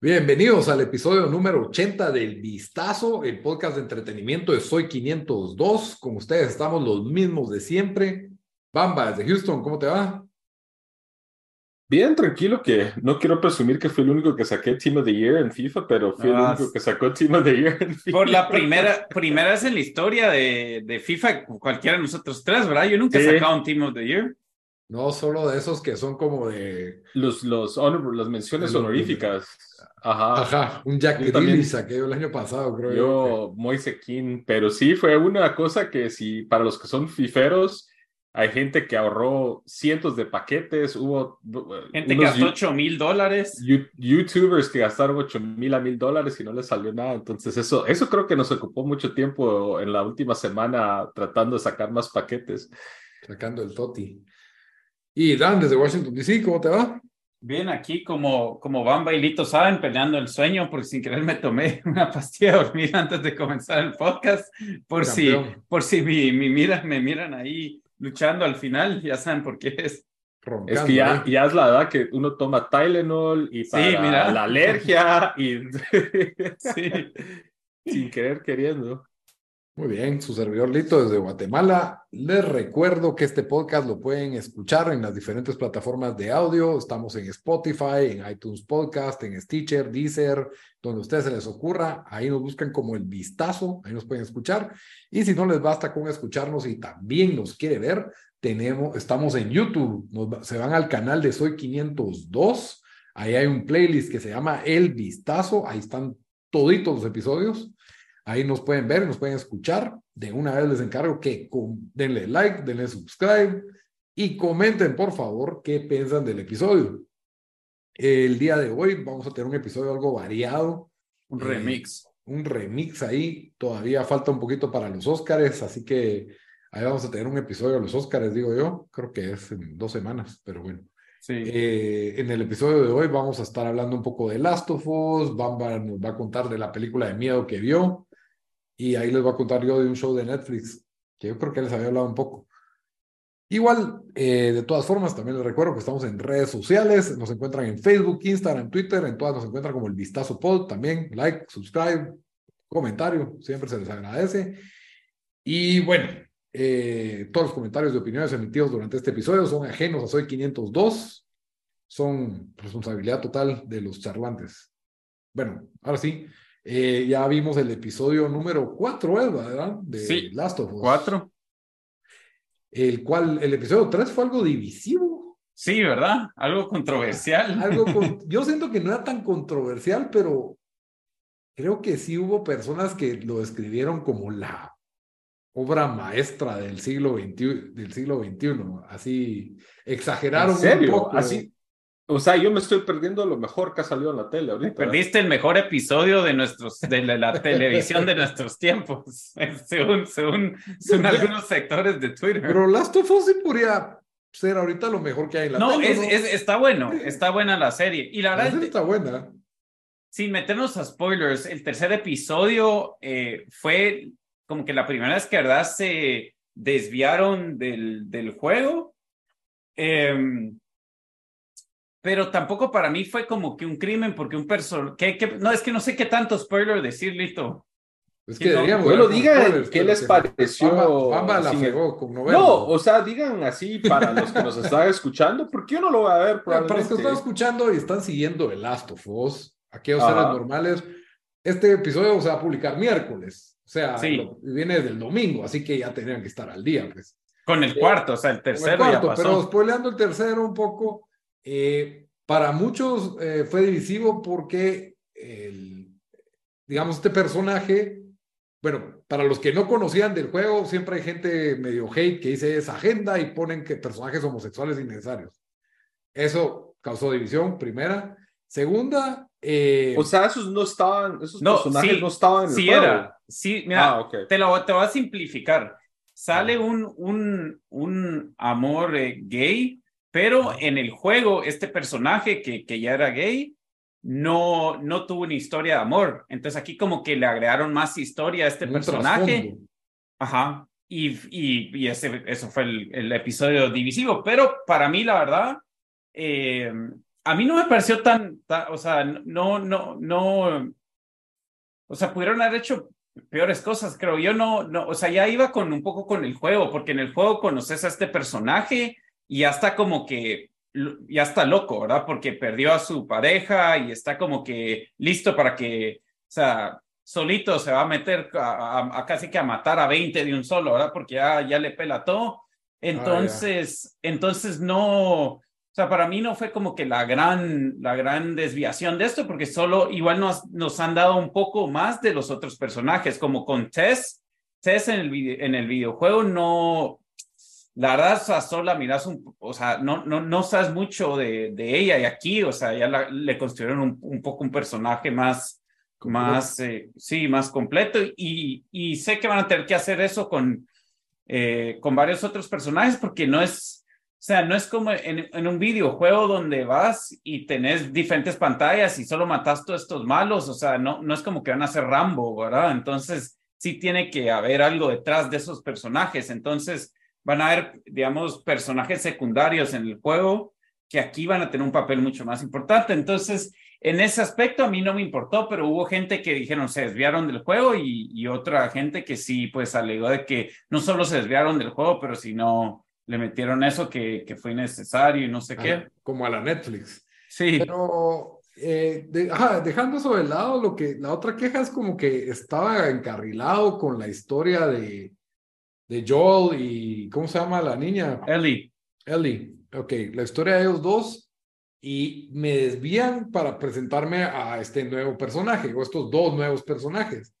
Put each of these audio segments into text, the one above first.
Bienvenidos al episodio número 80 del Vistazo, el podcast de entretenimiento de Soy 502. Con ustedes estamos los mismos de siempre. Bamba, desde Houston, ¿cómo te va? Bien, tranquilo, que no quiero presumir que fui el único que saqué Team of the Year en FIFA, pero fui el Ah, único que sacó Team of the Year en FIFA. Por la primera, primera vez en la historia de, de FIFA, cualquiera de nosotros tres, ¿verdad? Yo nunca he Sí. sacado un Team of the Year. No solo de esos que son como de, Los, los honor- las menciones honoríficas. Ajá. ajá, un Jack Yo también. Saqué yo el año pasado, creo yo. Yo, Moise King, pero sí fue una cosa que si para los que son fiferos, hay gente que ahorró cientos de paquetes, hubo Gente que gastó yu- 8 mil dólares. youtubers que gastaron 8 mil a mil dólares y no les salió nada. Entonces eso, eso creo que nos ocupó mucho tiempo en la última semana tratando de sacar más paquetes. Sacando el Toti. Y Dan, desde Washington DC, ¿cómo te va? Bien, aquí como, como Bamba y Lito saben, peleando el sueño, porque sin querer me tomé una pastilla de dormir antes de comenzar el podcast, por si, por si mi, mi mira, me miran ahí luchando al final, ya saben por qué es. Roncando, Es que ya, ya es la edad que uno toma Tylenol y para mira. la alergia y Sí. sin querer queriendo. Muy bien, su servidor Lito desde Guatemala. Les recuerdo que este podcast lo pueden escuchar en las diferentes plataformas de audio. Estamos en Spotify, en iTunes Podcast, en Stitcher, Deezer, donde a ustedes se les ocurra. Ahí nos buscan como el vistazo, ahí nos pueden escuchar. Y si no les basta con escucharnos y también nos quiere ver, tenemos, estamos en YouTube. Nos se van al canal de Soy 502. Ahí hay un playlist que se llama El Vistazo. Ahí están toditos los episodios. Ahí nos pueden ver, nos pueden escuchar. De una vez les encargo que denle like, denle subscribe y comenten, por favor, qué piensan del episodio. El día de hoy vamos a tener un episodio algo variado, Un Eh, remix. un remix ahí. Todavía falta un poquito para los Óscares, así que ahí vamos a tener un episodio de los Óscares, digo yo. Creo que es en dos semanas, pero bueno. Sí. Eh, en el episodio de hoy vamos a estar hablando un poco de Last of Us, Bamba nos va a contar de la película de miedo que vio y ahí les voy a contar yo de un show de Netflix que yo creo que les había hablado un poco. Igual, eh, de todas formas, también les recuerdo que estamos en redes sociales, nos encuentran en Facebook, Instagram, Twitter, en todas nos encuentran como el Vistazo Pod, también like, subscribe, comentario, siempre se les agradece. Y bueno, eh, todos los comentarios y opiniones emitidos durante este episodio son ajenos a Soy 502, son responsabilidad total de los charlantes. Bueno, ahora sí, eh, ya vimos el episodio número 4, ¿verdad? De Sí, Last of Us. Cuatro. El cual, el episodio 3 fue algo divisivo. Sí, ¿verdad? Algo controversial. Algo con- yo siento que no era tan controversial, pero creo que sí hubo personas que lo describieron como la obra maestra del siglo XXI, del siglo XXI. Así exageraron ¿En serio? un poco. Así, o sea, yo me estoy perdiendo lo mejor que ha salido en la tele ahorita. Perdiste el mejor episodio de nuestros de la, la televisión de nuestros tiempos, según, según, según algunos sectores de Twitter. Pero Last of Us sí podría ser ahorita lo mejor que hay en la no, tele. es, es- está bueno, está buena la serie. Y la La verdad, serie está buena. sin meternos a spoilers, el tercer episodio eh, fue como que la primera vez que verdad se desviaron del, del juego. Em, pero tampoco para mí fue como que un crimen porque un personaje... No, es que no sé qué tanto spoiler decir, Lito. Es que no, deberíamos Bueno, dar digan spoilers, qué les que- pareció. Bamba, Bamba la fregó con novela. No, o sea, digan así para los que nos están escuchando, porque yo no lo voy a ver Para los que están escuchando y están siguiendo el Last of Us, aquellos Ajá. seres normales, este episodio se va a publicar miércoles. O sea, Sí. lo- viene del domingo, así que ya tendrían que estar al día, pues. Con el cuarto, o sea, el Como el tercero cuarto, ya pasó. pero spoileando el tercero un poco, eh, para muchos eh, fue divisivo porque el, digamos, este personaje, bueno, para los que no conocían del juego, siempre hay gente medio hate que dice es agenda y ponen que personajes homosexuales innecesarios. Eso causó división, primera. Segunda, eh, o sea, esos no estaban, esos personajes no estaban en el sí juego. era. Sí, mira, Ah, ok. te, lo, te voy a simplificar. Sale un, un, un amor eh, gay, pero en el juego este personaje que, que ya era gay no, no tuvo una historia de amor. Entonces aquí como que le agregaron más historia a este un personaje. trasfondo. Ajá. Y, y, y ese, eso fue el, el episodio divisivo. Pero para mí, la verdad, eh, a mí no me pareció tan, ta- o sea, no, no, no, o sea, pudieron haber hecho peores cosas, creo. Yo no, no, o sea, ya iba con un poco con el juego, porque en el juego conoces a este personaje y ya está como que, ya está loco, ¿verdad? Porque perdió a su pareja y está como que listo para que, o sea, solito se va a meter a, a- a casi que a matar a 20 de un solo, ¿verdad? Porque ya, ya le pela todo. Entonces, entonces no, o sea, para mí no fue como que la gran, la gran desviación de esto, porque solo igual nos, nos han dado un poco más de los otros personajes, como con Tess. Tess en el, en el videojuego no, la verdad, solo la miras un, o sea, no, no, no sabes mucho de, de ella y aquí, o sea, ya la- le construyeron un, un poco un personaje más, Completo. más, eh, sí, más completo y, y sé que van a tener que hacer eso con, eh, con varios otros personajes porque no es, o sea, no es como en, en un videojuego donde vas y tenés diferentes pantallas y solo matas todos estos malos, o sea, no, no es como que van a ser Rambo, ¿verdad? Entonces, sí tiene que haber algo detrás de esos personajes, entonces van a haber, digamos, personajes secundarios en el juego que aquí van a tener un papel mucho más importante, entonces... En ese aspecto a mí no me importó, pero hubo gente que dijeron se desviaron del juego y, y otra gente que sí, pues alegó de que no solo se desviaron del juego, pero sino le metieron eso que, que fue innecesario y no sé qué. Ajá, como a la Netflix. Sí, Pero eh, de- ajá, dejando eso de lado, lo que la otra queja es como que estaba encarrilado con la historia de, de Joel y ¿cómo se llama la niña? Ellie. Ellie. Ok, la historia de ellos dos y me desvían para presentarme a este nuevo personaje o estos dos nuevos personajes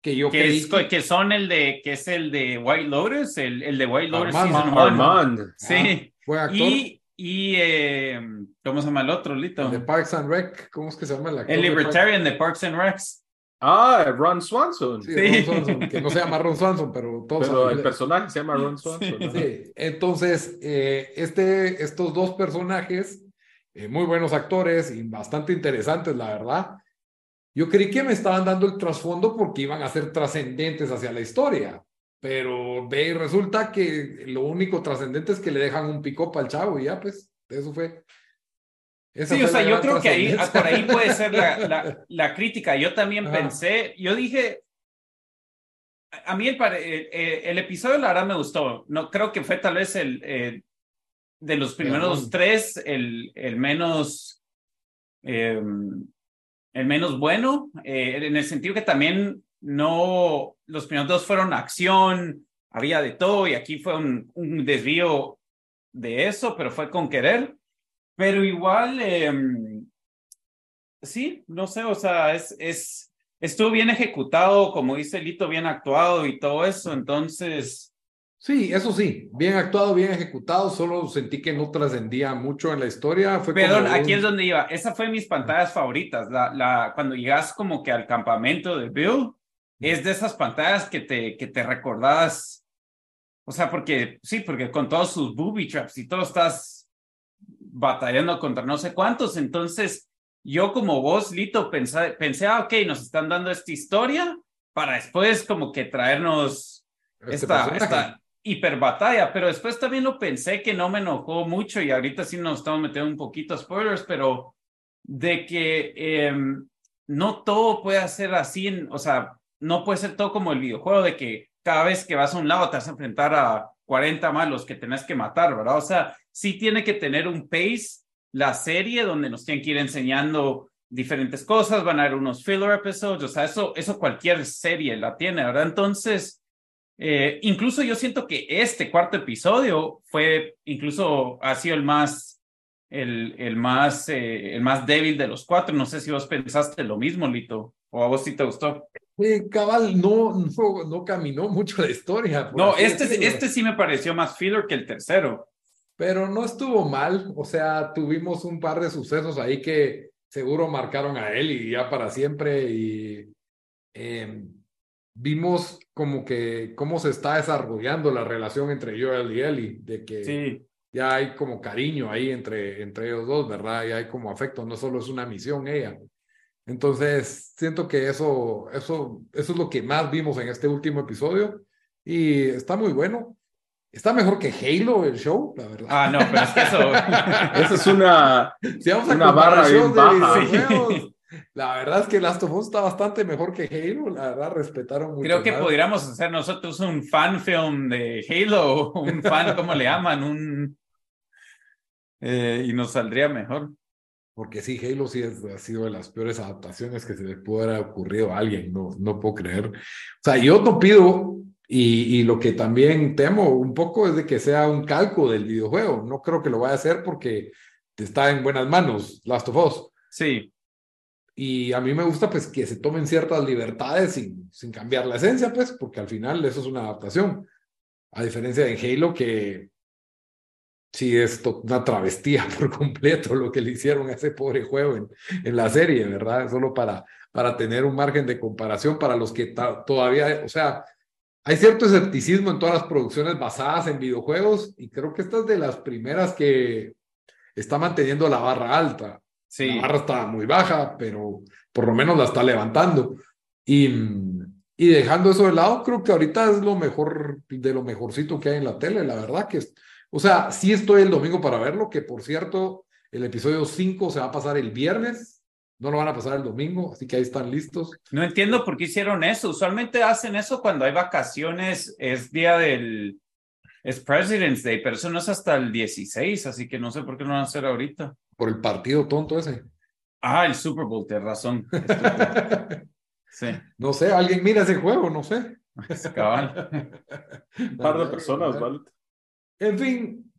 que yo Que, es, que son el de, que es el de White Lotus, el, el de White Lotus Armand. Armand. Sí. fue actor Y, y eh, ¿cómo se llama el otro, Lito? de Parks and Rec, ¿cómo es que se llama el actor? El Libertarian de Parks and Recs. Ah, Ron Swanson. Sí, Sí. Ron Swanson, que no se llama Ron Swanson, pero todos Pero saben- el personaje se llama Ron Swanson. ¿no? Sí, entonces, eh, este, estos dos personajes, eh, muy buenos actores y bastante interesantes, la verdad. Yo creí que me estaban dando el trasfondo porque iban a ser trascendentes hacia la historia, pero ve, resulta que lo único trascendente es que le dejan un pick al chavo y ya, pues, eso fue. Esa Sí, o sea, yo creo que ahí, por ahí puede ser la, la, la crítica. Yo también Ajá. pensé, yo dije, a mí el, eh, el episodio la verdad me gustó. No creo que fue tal vez el eh, de los primeros Ajá. tres el, el menos eh, el menos bueno eh, en el sentido que también no los primeros dos fueron acción, había de todo y aquí fue un, un desvío de eso, pero fue con querer. Pero igual, eh, sí, no sé, o sea, es, es, estuvo bien ejecutado, como dice Lito, bien actuado y todo eso, entonces, Sí, eso sí, bien actuado, bien ejecutado, solo sentí que no trascendía mucho en la historia. Fue perdón, como aquí es donde iba, esa fue mis pantallas favoritas, la, la, cuando llegas como que al campamento de Bill, es de esas pantallas que te, que te recordás, o sea, porque, sí, porque con todos sus booby traps y todo estás batallando contra no sé cuántos, entonces yo como vos, Lito, pensé, pensé, ah, ok, nos están dando esta historia para después como que traernos este esta, personaje. esta hiper batalla, pero después también lo pensé que no me enojó mucho y ahorita sí nos estamos metiendo un poquito a spoilers, pero de que em, no todo puede ser así, en- o sea, no puede ser todo como el videojuego de que cada vez que vas a un lado te vas a enfrentar a 40 malos que tenés que matar, ¿verdad? O sea, sí tiene que tener un pace la serie donde nos tienen que ir enseñando diferentes cosas, van a haber unos filler episodes, o sea, eso, eso cualquier serie la tiene, ¿verdad? Entonces, eh, incluso yo siento que este cuarto episodio fue, incluso ha sido el más, el, el más, eh, el más débil de los cuatro. No sé si vos pensaste lo mismo, Lito, o a vos sí te gustó. Eh, cabal, no, no, no caminó mucho la historia. No, este, decirlo. este sí me pareció más filler que el tercero. Pero no estuvo mal, o sea, tuvimos un par de sucesos ahí que seguro marcaron a él y ya para siempre y eh, vimos como que cómo se está desarrollando la relación entre Joel y Ellie, de que Sí, ya hay como cariño ahí entre, entre ellos dos, ¿verdad? Y hay como afecto, no solo es una misión ella. Entonces, siento que eso, eso, eso es lo que más vimos en este último episodio y está muy bueno. Está mejor que Halo el show, la verdad. Ah, no, pero es que eso. Esa es una. Si vamos a Una barra bien de baja. videojuegos, la verdad es que Last of Us está bastante mejor que Halo. La verdad, respetaron mucho. Creo que más. podríamos hacer nosotros un fan film de Halo, un fan, ¿cómo le llaman? Un. eh, y nos saldría mejor. Porque sí, Halo sí es, ha sido de las peores adaptaciones que se le pudo haber ocurrido a alguien. No, no puedo creer. O sea, yo no pido, y, y lo que también temo un poco es de que sea un calco del videojuego. No creo que lo vaya a hacer porque está en buenas manos Last of Us. Sí, Y a mí me gusta pues que se tomen ciertas libertades sin, sin cambiar la esencia, pues, porque al final eso es una adaptación. A diferencia de Halo, que sí es una travestía por completo lo que le hicieron a ese pobre juego en, la serie, ¿verdad? Solo para, para tener un margen de comparación para los que todavía, o sea, hay cierto escepticismo en todas las producciones basadas en videojuegos y creo que esta es de las primeras que está manteniendo la barra alta. sí. La barra está muy baja, pero por lo menos la está levantando. Y, y dejando eso de lado, creo que ahorita es lo mejor, de lo mejorcito que hay en la tele, la verdad que es, o sea, sí estoy el domingo para verlo, que por cierto, el episodio 5 se va a pasar el viernes, no lo van a pasar el domingo, así que ahí están listos. No entiendo por qué hicieron eso. Usualmente hacen eso cuando hay vacaciones, es día del. Es President's Day, pero eso no es hasta el 16, así que no sé por qué no van a hacer ahorita. Por el partido tonto ese. Ah, el Super Bowl, tienes razón. Sí, no sé, alguien mira ese juego, no sé. es cabal. Un par de personas, ¿vale? En fin,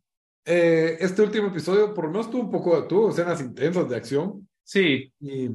eh, este último episodio por lo menos tuvo un poco, tuvo escenas intensas de acción. Sí, Y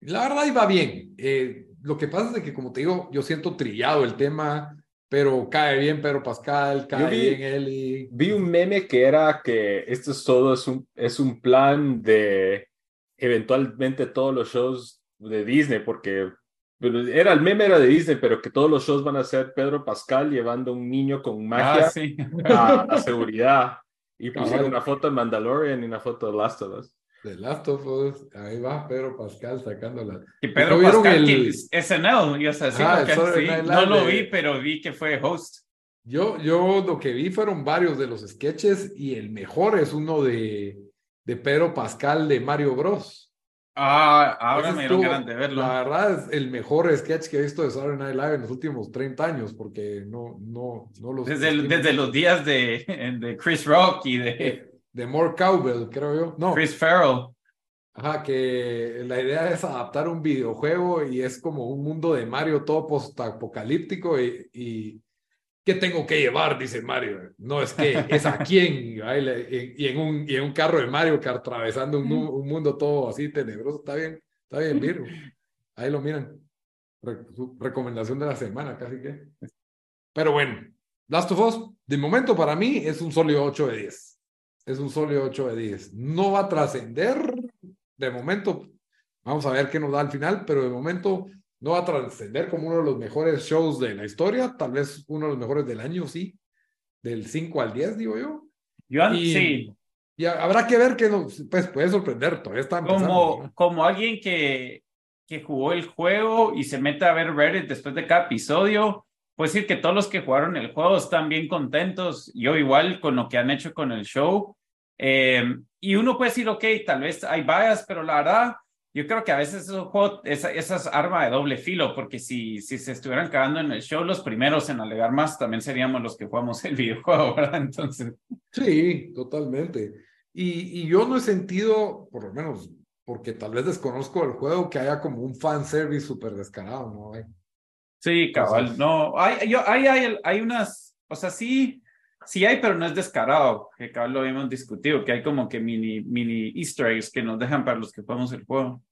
la verdad iba bien. Eh, lo que pasa es de que, como te digo, yo siento trillado el tema, pero cae bien Pedro Pascal, cae vi- bien Eli. Vi un meme que era que esto es todo, es un, es un plan de eventualmente todos los shows de Disney, porque pero era el meme era de Disney, pero que todos los shows van a ser Pedro Pascal llevando un niño con magia ah, sí. a, a seguridad. Y pusieron una foto de Mandalorian y una foto de Last of Us. The Last of Us, ahí va Pedro Pascal sacándola. Y Pedro ¿No Pascal, el- que es SNL, yo sé, sí, Ah, sí, no lo de- vi, pero vi que fue host. Yo, yo lo que vi fueron varios de los sketches y el mejor es uno de, de Pedro Pascal de Mario Bros. Ah, ahora me dieron ganas de verlo. La verdad es el mejor sketch que he visto de Saturday Night Live en los últimos 30 años, porque no, no, no los... Desde, el- desde los días de, de Chris Rock y de de, de More Cowbell, creo yo. No, Chris Farrell. ajá, que la idea es adaptar un videojuego y es como un mundo de Mario todo post-apocalíptico y, y ¿qué tengo que llevar? Dice Mario. No, es que es a quién. Y, en, un, y en un carro de Mario que atravesando un, un mundo todo así tenebroso. Está bien, está bien, Virgo. Ahí lo miran. Re- recomendación de la semana, casi que. Pero bueno, Last of Us, de momento para mí es un sólido 8 de 10. Es un sólido 8 de 10. No va a trascender, de momento, vamos a ver qué nos da al final, pero de momento no va a trascender como uno de los mejores shows de la historia, tal vez uno de los mejores del año, sí, del 5 al 10, digo yo. Yo, Y- sí, Y ha- habrá que ver que nos, pues puede sorprender, todavía está como, ¿no? como alguien que, que jugó el juego y se mete a ver Reddit después de cada episodio, puedo decir que todos los que jugaron el juego están bien contentos. Yo igual con lo que han hecho con el show. Eh, y uno puede decir, ok, tal vez hay vallas, pero la verdad, yo creo que a veces esos juegos, esa, esa es arma de doble filo, porque si, si se estuvieran cagando en el show, los primeros en alegar más también seríamos los que jugamos el videojuego, ¿verdad? Entonces, Sí, totalmente. Y, y yo no he sentido, por lo menos, porque tal vez desconozco el juego, que haya como un fanservice súper descarado, ¿no? Sí, cabal. Entonces- No, hay, yo, hay, hay, hay unas, o sea, sí, sí hay, pero no es descarado, que cabal lo habíamos discutido, que hay como que mini, mini easter eggs que nos dejan para los que jugamos el juego.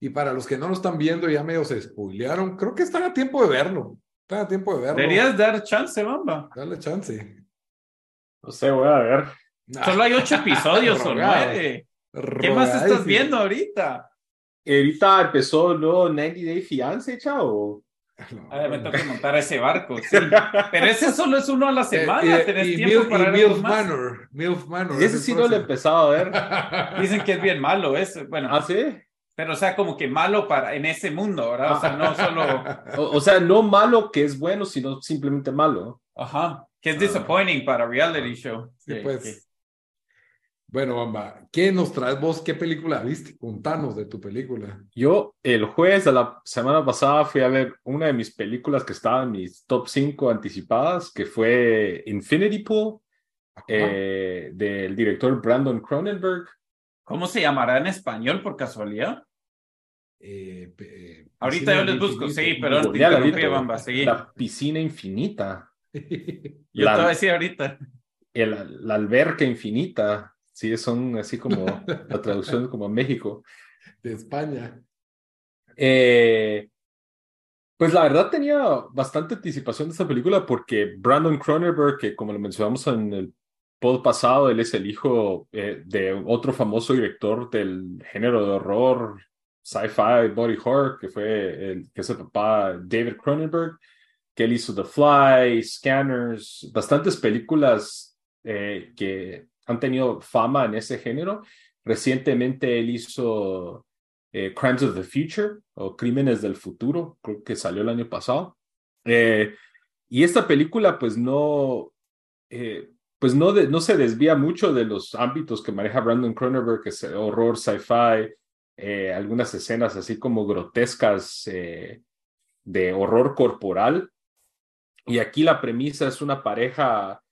Y para los que no lo están viendo, ya medio se spoilearon. Creo que están a tiempo de verlo. Están a tiempo de verlo. Deberías dar chance, Bamba. Dale chance. No sé, voy a ver. Solo hay ocho episodios o nueve. ¿Qué más estás viendo ahorita? Ahorita empezó el nuevo 90 Day Fiance, chao. A ver, me tengo que montar ese barco, sí. Pero ese solo es uno a la semana, Eh, eh, tenés y tiempo Mil- para Milf más. Manor. Milf Manor. Ese sí no lo he empezado a ver. Dicen que es bien malo ese, bueno, ¿Ah, sí? pero o sea, como que malo para en ese mundo, ¿verdad? O sea, no solo, O, o sea, no malo que es bueno, sino simplemente malo. ajá, que es disappointing para reality show. Sí, Que- pues. que- Bueno, Bamba, ¿qué nos traes vos? ¿Qué película viste? Contanos de tu película. Yo el jueves de la semana pasada fui a ver una de mis películas que estaba en mis top 5 anticipadas, que fue Infinity Pool, Ajá. eh, del director Brandon Cronenberg. ¿Cómo se llamará en español por casualidad? Eh, eh, Ahorita yo les busco, Infinito. sí, pero te Googleala interrumpí, ahorita, Bamba, seguí. La piscina infinita, Yo la- te voy a decir ahorita. el- la alberca infinita. Sí, son así como la traducción como México. de España. Eh, pues la verdad tenía bastante anticipación de esta película porque Brandon Cronenberg, que como lo mencionamos en el pod pasado, él es el hijo eh, de otro famoso director del género de horror, sci-fi, body horror, que fue el que es el papá David Cronenberg, que él hizo The Fly, Scanners, bastantes películas eh, que han tenido fama en ese género. Recientemente él hizo eh, Crimes of the Future o Crímenes del Futuro, creo que salió el año pasado. Eh, y esta película pues no, eh, pues no, de- no se desvía mucho de los ámbitos que maneja Brandon Cronenberg, que es horror, sci-fi, eh, algunas escenas así como grotescas eh, de horror corporal. Y aquí la premisa es una pareja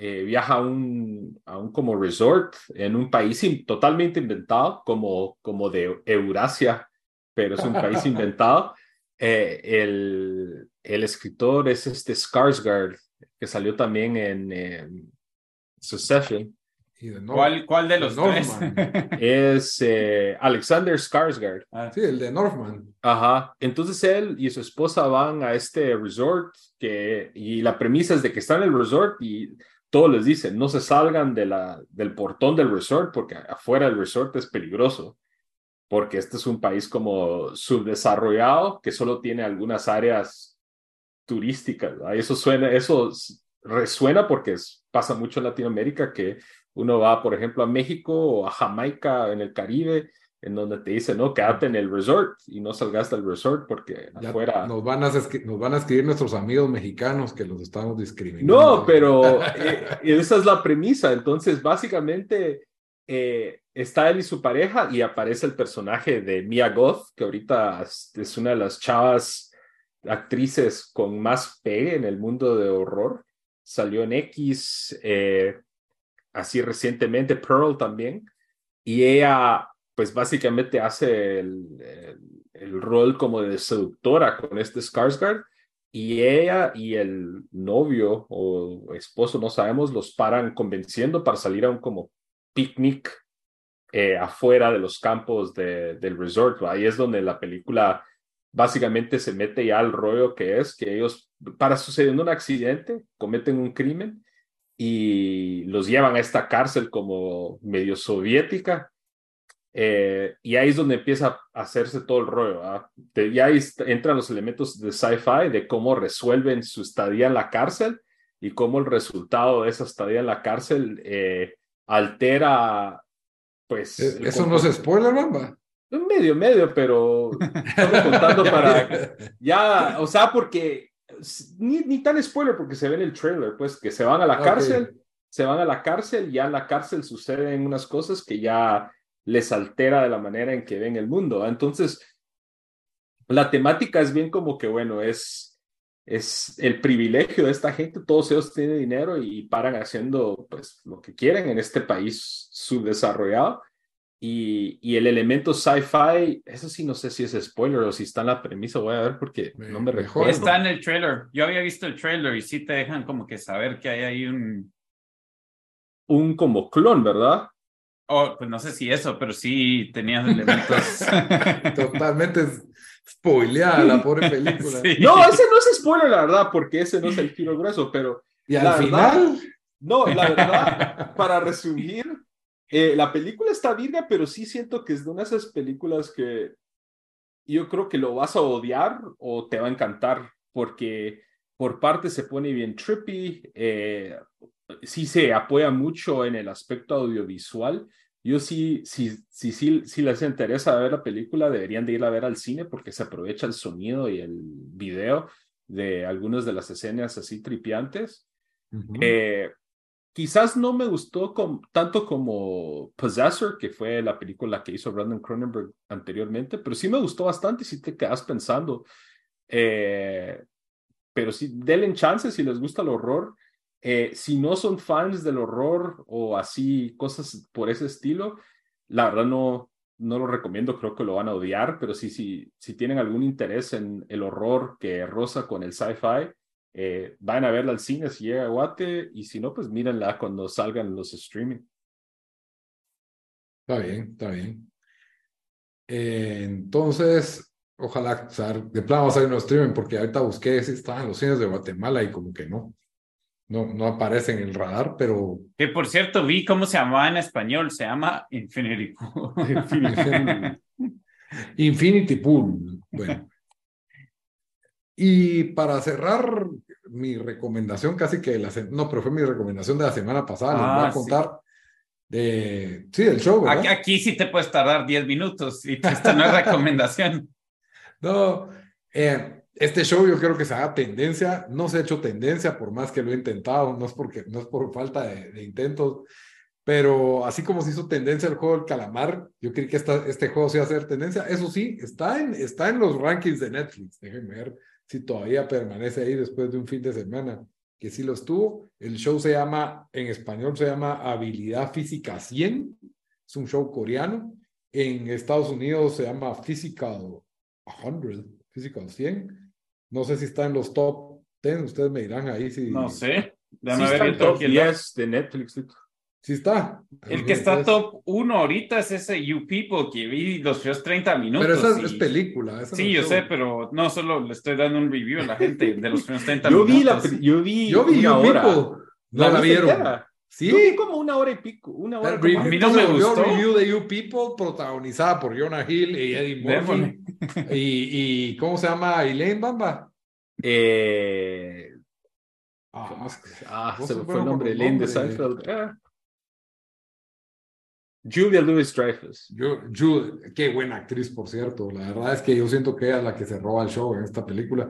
eh, viaja a un, a un como resort en un país in- totalmente inventado, como, como de Eurasia, pero es un país inventado. Eh, el, el escritor es este Skarsgård, que salió también en eh, Succession. ¿Cuál, cuál de los tres? Northman. Es eh, Alexander Skarsgård. Ah, Sí, el de Northman. Ajá. Entonces él y su esposa van a este resort que, y la premisa es de que están en el resort y todos les dicen no se salgan de la, del portón del resort porque afuera del resort es peligroso. Porque este es un país como subdesarrollado que solo tiene algunas áreas turísticas. ¿verdad? Eso suena, eso resuena porque pasa mucho en Latinoamérica que uno va, por ejemplo, a México o a Jamaica en el Caribe en donde te dicen, no, quédate en el resort y no salgas del resort porque Ya afuera... Nos van, a, escri- nos van a escribir nuestros amigos mexicanos que los estamos discriminando. No, pero eh, esa es la premisa. Entonces, básicamente, eh, está él y su pareja y aparece el personaje de Mia Goth, que ahorita es es una de las chavas actrices con más pegue en el mundo de horror. Salió en X, eh, así recientemente, Pearl también. Y ella, pues básicamente hace el, el- rol como de seductora con este Skarsgård. Y ella y el novio o esposo, no sabemos, los paran convenciendo para salir a un como picnic eh, afuera de los campos de- del resort. Ahí es donde la película básicamente se mete ya al rollo que es que ellos, para sucediendo un accidente, cometen un crimen y los llevan a esta cárcel como medio soviética. Eh, y ahí es donde empieza a hacerse todo el rollo. De- y ahí entran los elementos de sci-fi de cómo resuelven su estadía en la cárcel y cómo el resultado de esa estadía en la cárcel eh, altera, pues. Eh, Eso no es comport- spoiler, Bamba. Medio, medio, pero estamos contando para. Ya, o sea, porque. Ni, ni tan spoiler porque se ve en el trailer, pues que se van a la Ok. cárcel, se van a la cárcel, ya en la cárcel suceden unas cosas que ya les altera de la manera en que ven el mundo. Entonces, la temática es bien como que, bueno, es, es el privilegio de esta gente, todos ellos tienen dinero y paran haciendo pues lo que quieren en este país subdesarrollado. Y, y el elemento sci-fi, eso sí no sé si es spoiler o si está en la premisa, voy a ver porque Me- no me recuerdo. Está en el trailer. Yo había visto el trailer y sí te dejan como que saber que hay ahí un. Un como clon, ¿verdad? Oh, pues no sé si eso, pero sí tenía elementos. Totalmente spoileada la pobre película. Sí. No, ese no es spoiler, la verdad, porque ese no es el tiro grueso, pero Y al La verdad- final, no, la verdad, para resumir, eh, la película está virga, pero sí siento que es de una de esas películas que yo creo que lo vas a odiar o te va a encantar, porque por parte se pone bien trippy, eh, sí se apoya mucho en el aspecto audiovisual. Yo sí, sí, sí, sí, sí les interesa ver la película, deberían de ir a ver al cine porque se aprovecha el sonido y el video de algunas de las escenas así tripiantes. Ujú. Eh, quizás no me gustó com- tanto como Possessor, que fue la película que hizo Brandon Cronenberg anteriormente, pero sí me gustó bastante sí te quedas pensando. Eh, pero sí, denle chance si les gusta el horror. Eh, si no son fans del horror o así, cosas por ese estilo, la verdad no, no lo recomiendo, creo que lo van a odiar, pero sí, sí, si tienen algún interés en el horror que roza con el sci-fi, eh, vayan a verla al cine si llega a Guate y si no, pues mírenla cuando salgan los streaming. Está bien, está bien. Eh, entonces, ojalá, de plano va a salir un streaming, porque ahorita busqué si estaban los cines de Guatemala y como que no. No, no aparece en el radar, pero Que por cierto, vi cómo se llamaba en español. Se llama Infinity Pool. Infinity Pool. Bueno. Y para cerrar mi recomendación, casi que de la no, pero fue mi recomendación de la semana pasada, les voy Ah, a contar de, sí, del show, ¿verdad? Aquí, aquí sí te puedes tardar 10 minutos y esta no es recomendación. No, eh, este show yo creo que se haga tendencia, no se ha hecho tendencia por más que lo he intentado, no es porque no es por falta de, de intentos, pero así como se hizo tendencia el juego del calamar, yo creí que esta, este juego se iba a hacer tendencia. Eso sí, está en, está en los rankings de Netflix. Déjenme ver si todavía permanece ahí después de un fin de semana, que sí lo estuvo. El show se llama, en español se llama Habilidad Física 100, es un show coreano. En Estados Unidos se llama Physical 100, Physical 100. No sé si está en los top 10, ustedes me dirán ahí si... No sé. Sí Déjame está ver el top top 10. 10 de Netflix. Sí está. El que está top 1 ahorita es ese You People que vi los primeros 30 minutos. Pero esa es, y- es película. esa no Sí, es yo sé, pero no solo le estoy dando un review a la gente de los primeros 30 Yo minutos. vi, la, yo vi, Yo vi una You hora. People. No la, viste vieron. entera? Sí. Yo vi como una hora y pico. Una hora review, A mí no me gustó. review de You People protagonizada por Jonah Hill y Eddie Murphy. Y, y ¿cómo se llama? Elaine Bamba. Eh, Ah. Ah, se me fue el nombre. Lane de. Seinfeld. Ah. Julia Louis Dreyfus. Yo, yo, qué buena actriz, por cierto. La verdad es que yo siento que ella es la que se roba el show en esta película.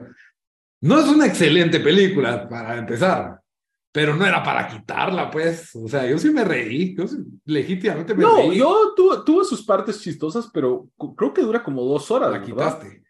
No es una excelente película para empezar, pero no era para quitarla, pues. O sea, yo sí me reí. Yo sí, legítimamente me No, reí. yo tuvo, tuvo sus partes chistosas, pero creo que dura como dos horas. la ¿verdad? quitaste.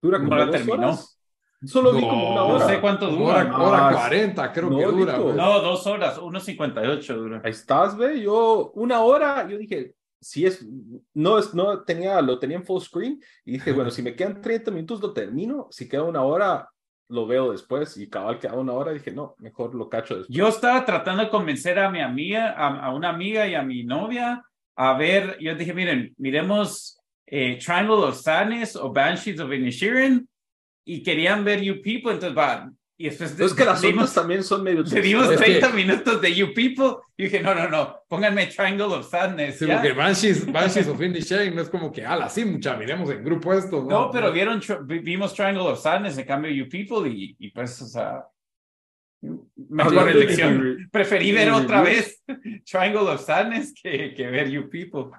Dura No como la dos terminó. horas. Solo vi No, como una no hora. sé cuánto dura. Hora, hora Ah, 40, creo no, que dura. Pues. No, dos horas, 1.58 dura. Ahí estás, ve. Yo, una hora, yo dije, si es, no es, no tenía, lo tenía en full screen y dije, bueno, si me quedan 30 minutos lo termino, si queda una hora, lo veo después y cabal queda una hora, dije, no, mejor lo cacho después. Yo estaba tratando de convencer a mi amiga, a, a una amiga y a mi novia a ver, yo dije, miren, miremos eh, Triangle of Sadness o Banshees of Inisherin y querían ver You People, entonces va, y después Es que las otras también son medio le dimos Es que- 30 minutos de You People y dije, no, no, no, pónganme Triangle of Sadness. Sí, ¿ya? porque Banshees, Banshees of Inisherin no es como que, ala, sí, mucha, miremos en grupo esto. No, No, pero vieron, vimos Triangle of Sadness, en cambio You People y, y pues, o sea, mejor de- elección. Preferí ver de otra vez Triangle of Sadness que, que ver You People.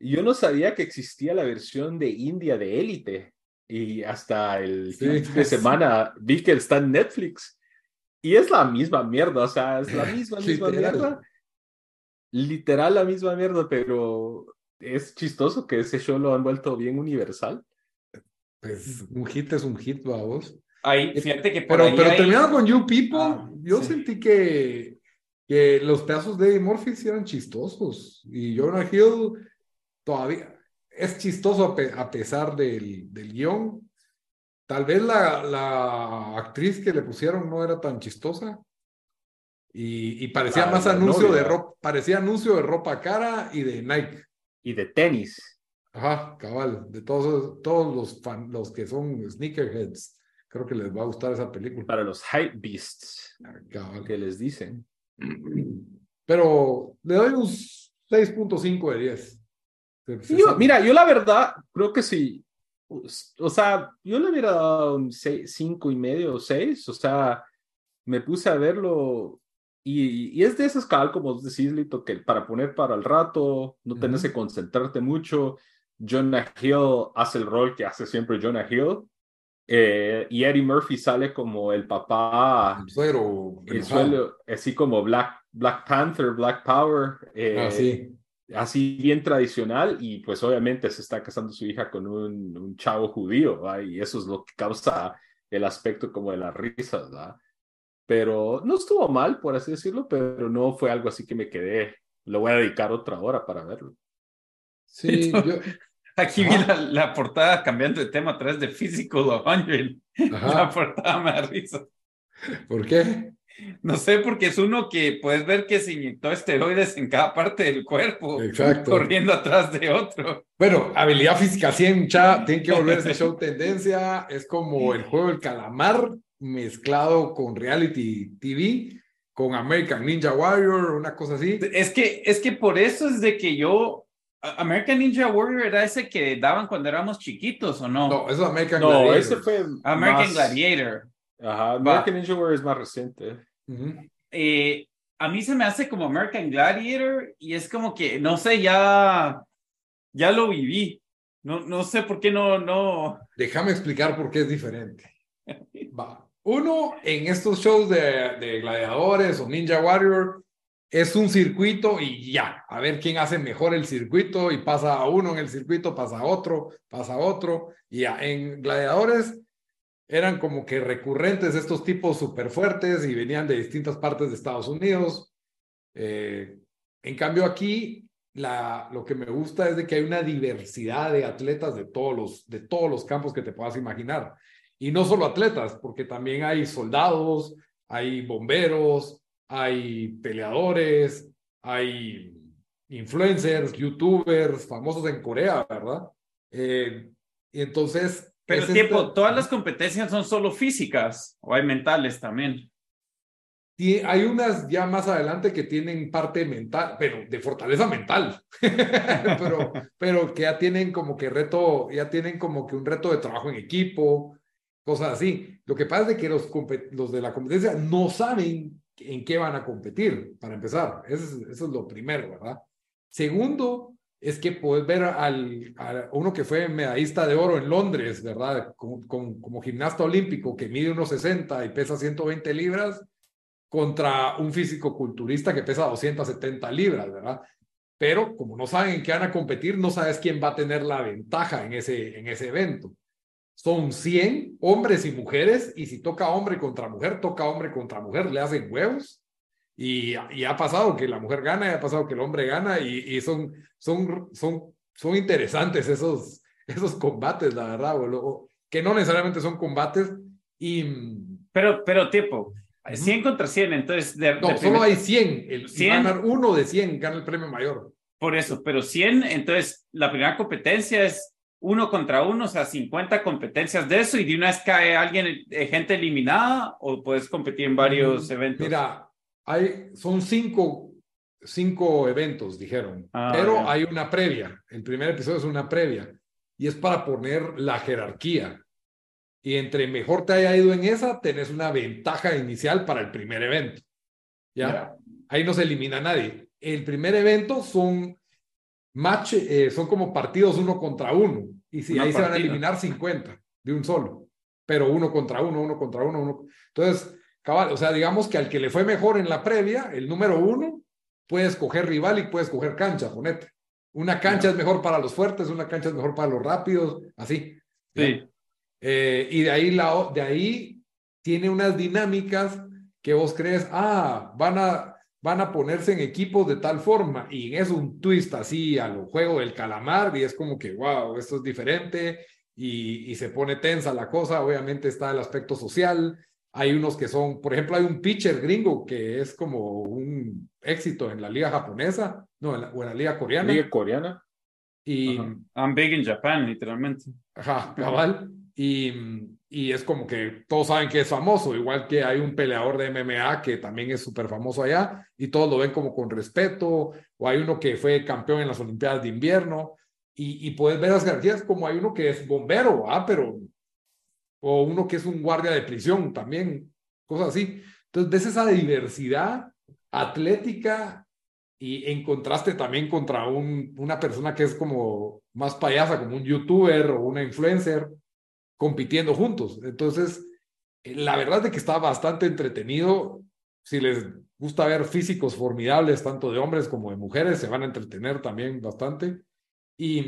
Yo no sabía que existía la versión de India de Élite y hasta el Sí. fin de semana vi que está en Netflix y es la misma mierda, o sea, es la misma, misma Literal. mierda. Literal la misma mierda, pero es chistoso que ese show lo han vuelto bien universal. Pues un hit es un hit, vamos. Ahí, fíjate que por Pero, ahí pero hay- terminando con You People, Ah, yo sí. sentí que, que los pedazos de Eddie Murphy sí eran chistosos. Y Jonah Hill todavía es chistoso a, pe- a pesar del, del guion. Tal vez la, la actriz que le pusieron no era tan chistosa. Y, y parecía La- más anuncio de novia. ropa, parecía anuncio de ropa cara y de Nike. Y de tenis. Ajá, cabal, de todos, todos los, fan- los que son sneakerheads, creo que les va a gustar esa película. Para los hype beasts, Cabal. que les dicen. Pero le doy un 6.5 de 10. Se Yo, mira, yo la verdad creo que sí. O sea, yo le hubiera dado un seis, cinco y medio o seis. O sea, me puse a verlo y, y es de esas cabal, como decís, Lito, que para poner para el rato, no tenés Ujú. que concentrarte mucho. Jonah Hill hace el rol que hace siempre Jonah Hill. eh, y Eddie Murphy sale como el papá, El suero. el suelo, así como Black, Black Panther, Black Power. eh, Ah, sí. Así bien tradicional y pues obviamente se está casando su hija con un, un chavo judío ¿va? y eso es lo que causa el aspecto como de las risas, ¿va? Pero no estuvo mal, por así decirlo, pero no fue algo así que me quedé. Le voy a dedicar otra hora para verlo. Sí, yo, Aquí vi la, la portada cambiando de tema a través de Physical 100. La ajá. portada me da risa. ¿Por qué? No sé, porque es uno que puedes ver que se inyectó esteroides en cada parte del cuerpo, Exacto. corriendo atrás de otro. Bueno, habilidad física 100, cha, tiene que volver ese show tendencia. Es como el juego del calamar mezclado con reality TV, con American Ninja Warrior, una cosa así. Es que, es que por eso es de que yo, American Ninja Warrior era ese que daban cuando éramos chiquitos, ¿o no? No, eso es American No, ese fue. American más- Gladiator. Ajá, American Ninja Warrior es más reciente. Ujú. Eh, a mí se me hace como American Gladiator y es como que, no sé, ya, ya lo viví. No, no sé por qué no, no. Déjame explicar por qué es diferente. Va. Uno, en estos shows de, de gladiadores o Ninja Warrior, es un circuito y ya, a ver quién hace mejor el circuito y pasa a uno en el circuito, pasa a otro, pasa a otro. Y ya, en gladiadores eran como que recurrentes estos tipos súper fuertes y venían de distintas partes de Estados Unidos. Eh, en cambio aquí, lo que me gusta es de que hay una diversidad de atletas de todos, los, de todos los campos que te puedas imaginar. Y no solo atletas, porque también hay soldados, hay bomberos, hay peleadores, hay influencers, youtubers, famosos en Corea, ¿verdad? Eh, y entonces... Pero es tiempo, esta- todas las competencias son solo físicas o hay mentales también. Ti- Hay unas ya más adelante que tienen parte mental, pero de fortaleza mental, pero, pero que ya tienen como que reto, ya tienen como que un reto de trabajo en equipo, cosas así. Lo que pasa es que los, los de la competencia no saben en qué van a competir, para empezar. Eso es, eso es lo primero, ¿verdad? Segundo, es que puedes ver al, a uno que fue medallista de oro en Londres, ¿verdad? Como, como, gimnasta olímpico que mide unos 60 y pesa 120 libras contra un físico culturista que pesa 270 libras, ¿verdad? Pero como no saben en qué van a competir, no sabes quién va a tener la ventaja en ese, en ese evento. Son 100 hombres y mujeres, y si toca hombre contra mujer, toca hombre contra mujer, le hacen huevos. Y, y ha pasado que la mujer gana, y ha pasado que el hombre gana, y, y son, son, son, son interesantes esos, esos combates, la verdad, boludo, que no necesariamente son combates. Y Pero, pero tipo, 100 contra 100, entonces de, no, de solo primer- hay 100. El, 100. ganar uno de 100 gana el premio mayor. por eso, pero 100, entonces la primera competencia es uno contra uno, o sea, 50 competencias de eso y de una vez cae alguien, eh, gente eliminada o puedes competir en varios eventos. Mira, hay, son cinco, cinco eventos, dijeron, Ah, pero hay una previa. El primer episodio es una previa y es para poner la jerarquía. Y entre mejor te haya ido en esa, tenés una ventaja inicial para el primer evento. ¿Ya? Ya. Ahí no se elimina a nadie. El primer evento son match, eh, son como partidos uno contra uno. Y si Una ahí se van a partida. eliminar 50 de un solo. Pero uno contra uno, uno contra uno, uno. Entonces, cabal, o sea, digamos que al que le fue mejor en la previa, el número uno, puede escoger rival y puede escoger cancha, ponete. Una cancha es mejor para los fuertes, una cancha es mejor para los rápidos, así. Sí. Eh, y de ahí, la, de ahí tiene unas dinámicas que vos crees, ah, van a, van a ponerse en equipos de tal forma, y es un twist así a lo juego del calamar, y es como que, wow, esto es diferente, y, y se pone tensa la cosa, obviamente está el aspecto social, Hay unos que son, por ejemplo, hay un pitcher gringo que es como un éxito en la liga japonesa, no, en la, o en la liga coreana. Liga coreana. Y, I'm big in Japan, literalmente. Ajá, cabal. Y, y, es como que todos saben que es famoso, igual que hay un peleador de MMA que también es súper famoso allá y todos lo ven como con respeto, o hay uno que fue campeón en las Olimpiadas de invierno y, y puedes ver las garantías como hay uno que es bombero, ¿ah? pero o uno que es un guardia de prisión también, cosas así. Entonces ves esa diversidad atlética y en contraste también contra un, una persona que es como más payasa, como un youtuber o una influencer, compitiendo juntos. Entonces, eh, la verdad es que está bastante entretenido. Si les gusta ver físicos formidables, tanto de hombres como de mujeres, se van a entretener también bastante. Y,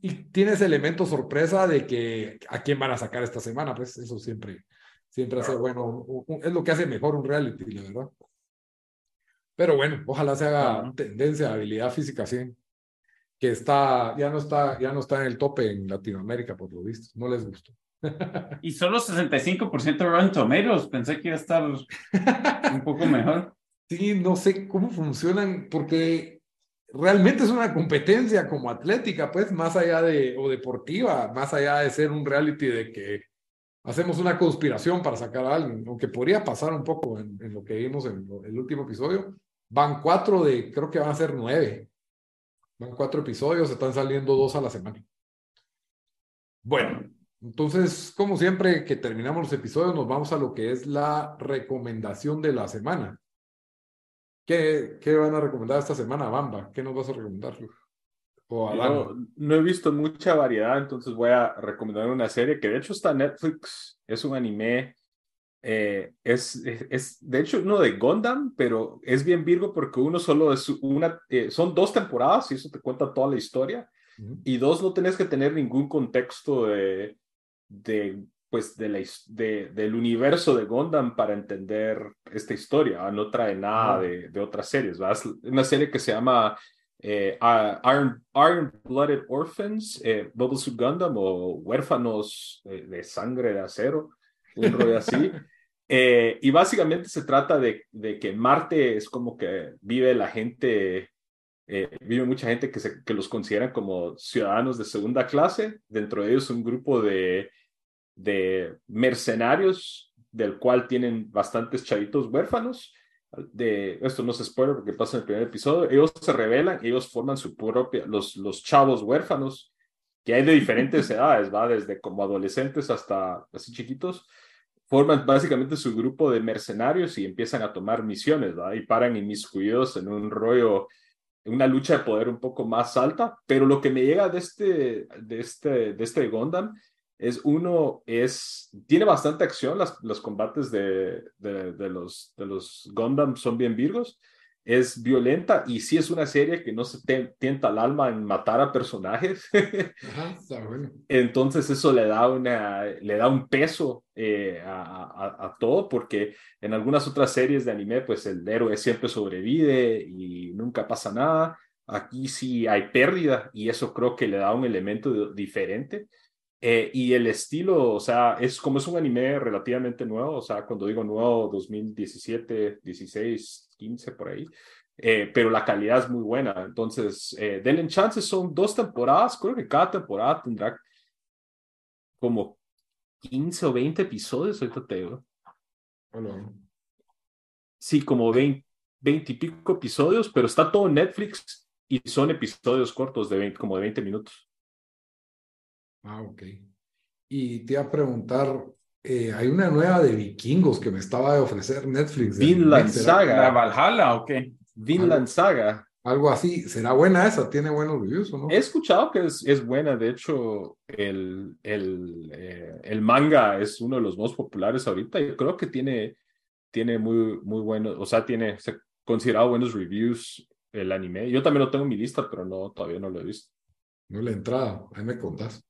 y tiene ese elemento sorpresa de que a quién van a sacar esta semana, pues eso siempre, siempre hace bueno, es lo que hace mejor un reality, la verdad. Pero bueno, ojalá se haga tendencia a habilidad física 100, que está, ya no está, ya no está en el tope en Latinoamérica, por lo visto, no les gustó. y solo 65% de Rotten Tomatoes, pensé que iba a estar un poco mejor. Sí, no sé cómo funcionan, porque realmente es una competencia como atlética, pues, más allá de, o deportiva, más allá de ser un reality de que hacemos una conspiración para sacar a alguien, aunque podría pasar un poco en, lo que vimos en el último episodio. Van cuatro de, creo que van a ser nueve. Van cuatro episodios, están saliendo dos a la semana. Bueno, entonces, como siempre que terminamos los episodios, nos vamos a lo que es la recomendación de la semana. ¿Qué, ¿Qué, van a recomendar esta semana, Bamba? ¿Qué nos vas a recomendar? O no, no, he visto mucha variedad, entonces voy a recomendar una serie que de hecho está en Netflix, es un anime, eh, es, es, de hecho uno de Gundam, pero es bien Virgo porque uno solo es una, eh, son dos temporadas y eso te cuenta toda la historia, y dos, no tenés que tener ningún contexto de, de pues de la, de, del universo de Gundam para entender esta historia. No trae nada de, de, otras series. ¿verdad? Es una serie que se llama eh, Iron, Iron Blooded Orphans, eh, Bubble Suit Gundam o Huérfanos eh, de Sangre de Acero, un rollo así. Eh, y básicamente se trata de, de, que Marte es como que vive la gente, vive mucha gente que, se, que los consideran como ciudadanos de segunda clase. Dentro de ellos un grupo de de mercenarios, del cual tienen bastantes chavitos huérfanos. De, esto no se spoiler porque pasa en el primer episodio. Ellos se rebelan, ellos forman su propia, los, los chavos huérfanos, que hay de diferentes edades, va desde como adolescentes hasta así chiquitos, forman básicamente su grupo de mercenarios y empiezan a tomar misiones, ¿va? y paran inmiscuidos en un rollo, en una lucha de poder un poco más alta. Pero lo que me llega de este, de este, de este Gundam es uno, es, tiene bastante acción, las, los combates de, de, de, los, de los Gundam son bien virgos, es violenta y sí es una serie que no se tienta al alma en matar a personajes. Ajá, está bueno. Entonces eso le da, una, le da un peso eh, a, a, a, todo porque en algunas otras series de anime pues el héroe siempre sobrevive y nunca pasa nada. Aquí sí hay pérdida y eso creo que le da un elemento diferente. Eh, y el estilo, o sea, es como es un anime relativamente nuevo, o sea, cuando digo nuevo, 2017, 16, 15 por ahí, eh, pero la calidad es muy buena. Entonces, eh, denle chances, son dos temporadas, creo que cada temporada tendrá como 15 o 20 episodios, ahorita te digo. Sí, como 20, 20 y pico episodios, pero está todo en Netflix y son episodios cortos de 20, como de 20 minutos. Ah, ok. Y te iba a preguntar, eh, hay una nueva de vikingos que me estaba de ofrecer Netflix. Vinland Saga. ¿La Valhalla o qué? Vinland Saga. Algo así. ¿Será buena esa? ¿Tiene buenos reviews o no? He escuchado que es, es buena. De hecho, el, el, eh, el manga es uno de los más populares ahorita. Yo creo que tiene, tiene muy, muy buenos, o sea, tiene se, considerado buenos reviews el anime. Yo también lo tengo en mi lista, pero no, todavía no lo he visto. No le he entrado. Ahí me contás.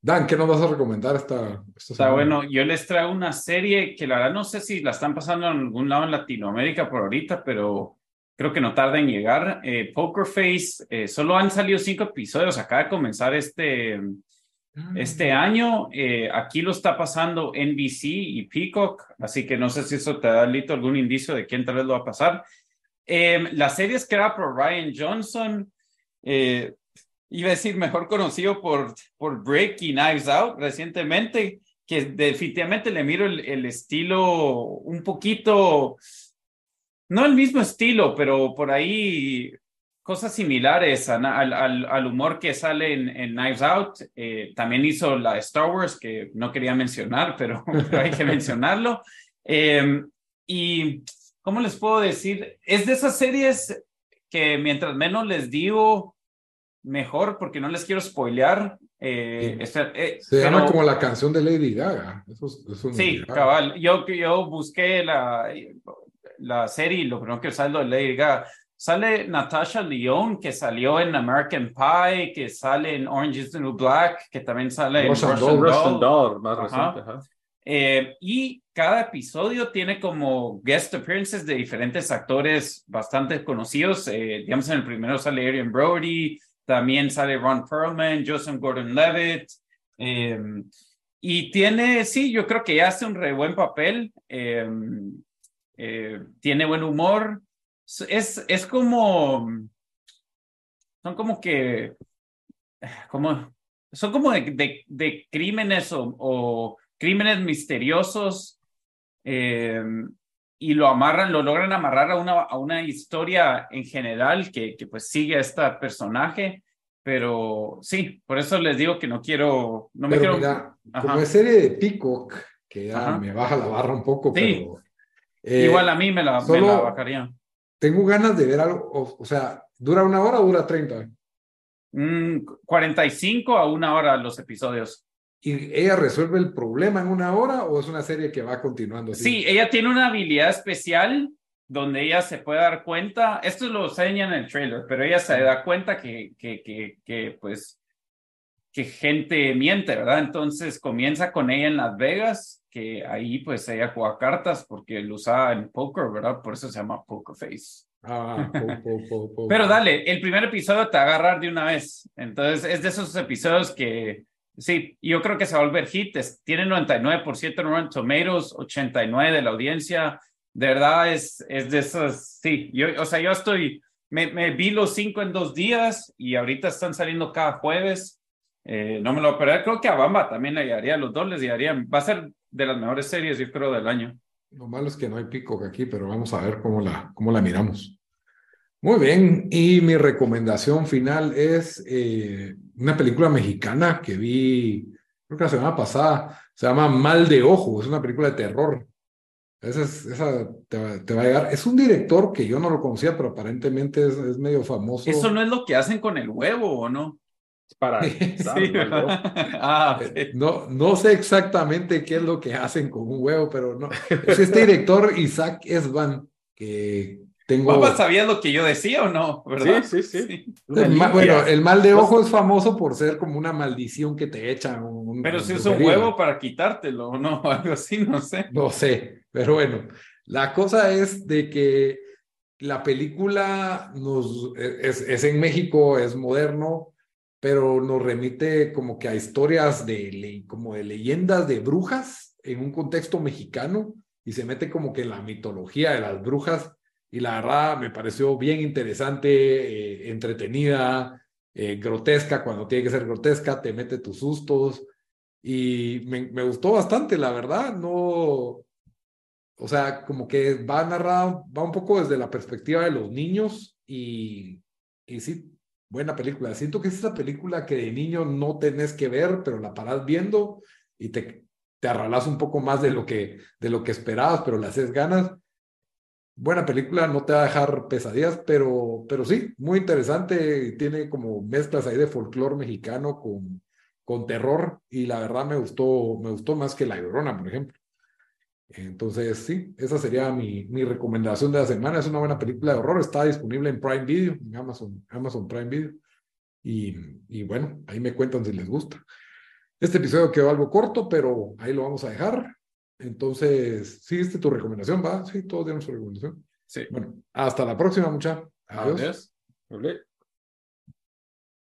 Dan, ¿qué nos vas a recomendar esta, esta Está bueno, yo les traigo una serie que la verdad no sé si la están pasando en algún lado en Latinoamérica por ahorita, pero creo que no tarda en llegar. Eh, Poker Face, eh, solo han salido cinco episodios, acaba de comenzar este, Este año, eh, aquí lo está pasando NBC y Peacock, así que no sé si eso te da, Lito, algún indicio de quién tal vez lo va a pasar. Eh, la serie es creada por Ryan Johnson, eh, iba a decir mejor conocido por, por Break y Knives Out recientemente, que definitivamente le miro el, el estilo un poquito, no el mismo estilo, pero por ahí cosas similares al, al, al, humor que sale en, en Knives Out. Eh, también hizo la Star Wars, que no quería mencionar, pero, pero hay que mencionarlo. Eh, y, ¿cómo les puedo decir? Es de esas series que mientras menos les digo, mejor, porque no les quiero spoilear. Eh, sí. eh, Se pero, llama como la canción de Lady Gaga. Eso, eso sí, Gaga. cabal. Yo, yo busqué la, la serie y lo primero que salgo de Lady Gaga. Sale Natasha Lyonne, que salió en American Pie, que sale en Orange is the New Black, que también sale en Russian, Russian Doll. Russian Doll, más ajá. reciente. Ajá. Eh, y cada episodio tiene como guest appearances de diferentes actores bastante conocidos. Eh, digamos, en el primero sale Adrian Brody, también sale Ron Perlman, Joseph Gordon-Levitt. Eh, y tiene, sí, yo creo que hace un re buen papel. tiene buen humor es, es como, son como que, como, son como de, de, de crímenes o, o, crímenes misteriosos eh, y lo amarran, lo logran amarrar a una, a una historia en general que, que pues sigue a este personaje. Pero sí, por eso les digo que no quiero, no me pero quiero. Mira, como es serie de Peacock, que ya Ajá. me baja la barra un poco, sí. pero. Eh, Igual a mí me la, me la bajaría tengo ganas de ver algo, o, o, sea, ¿dura una hora o dura 30? Mm, 45 a una hora los episodios. ¿Y ella resuelve el problema en una hora o es una serie que va continuando así? Sí, ella tiene una habilidad especial donde ella se puede dar cuenta, esto lo enseña en el trailer, pero ella se da cuenta que, que, que, que pues, que gente miente, ¿verdad? Entonces comienza con ella en Las Vegas que ahí pues ella juega cartas porque lo usaba en poker, ¿verdad? Por eso se llama Poker Face. Ah, po, po, po, Pero dale, el primer episodio te va a agarrar de una vez. Entonces es de esos episodios que, sí, yo creo que se va a volver hit. Tiene 99% en Rotten Tomatoes, 89% de la audiencia. De verdad es, es de esos, sí, yo, o sea, yo estoy, me, me vi los cinco en dos días y ahorita están saliendo cada jueves. Eh, no me lo perder. Creo que a Bamba también le llegaría, los dos les. Va a ser de las mejores series, yo creo, del año. Lo malo es que no hay Peacock aquí, pero vamos a ver cómo la, cómo la miramos. Muy bien, y mi recomendación final es eh, una película mexicana que vi, creo que la semana pasada, se llama Mal de Ojo, es una película de terror. Esa, es, esa te, va, te, va a llegar. Es un director que yo no lo conocía, pero aparentemente es, es medio famoso. ¿Eso no es lo que hacen con el huevo o no? para sí, ah. Eh, no, no sé exactamente qué es lo que hacen con un huevo, pero no. Es este director Isaac Esban, que tengo. ¿Papá sabías lo que yo decía o no? ¿verdad? Sí, sí, sí. El mal, bueno, el mal de ojo es famoso por ser como una maldición que te echan. Un, pero si es un huevo para quitártelo, ¿no? Algo así, no sé. No sé, pero bueno, la cosa es de que la película nos, es, es en México, es moderno, pero nos remite como que a historias de, como de leyendas de brujas en un contexto mexicano y se mete como que en la mitología de las brujas y la verdad me pareció bien interesante, eh, entretenida, eh, grotesca cuando tiene que ser grotesca, te mete tus sustos y me, me, gustó bastante, la verdad, no, o sea, como que va narrado, va un poco desde la perspectiva de los niños y, y sí, buena película. Siento que es esa película que de niño no tenés que ver, pero la parás viendo y te, te arralas un poco más de lo que, de lo que esperabas, pero le haces ganas. Buena película, no te va a dejar pesadillas, pero, pero sí, muy interesante. Tiene como mezclas ahí de folclore mexicano con, con terror y la verdad me gustó, me gustó más que La Llorona, por ejemplo. Entonces, sí, esa sería mi, mi, recomendación de la semana. Es una buena película de horror. Está disponible en Prime Video, en Amazon, Amazon Prime Video. Y, y bueno, ahí me cuentan si les gusta. Este episodio quedó algo corto, pero ahí lo vamos a dejar. Entonces, ¿sí viste tu recomendación? ¿Va? Sí, todos dieron su recomendación. Sí. Bueno, hasta la próxima, mucha. Adiós. Adiós.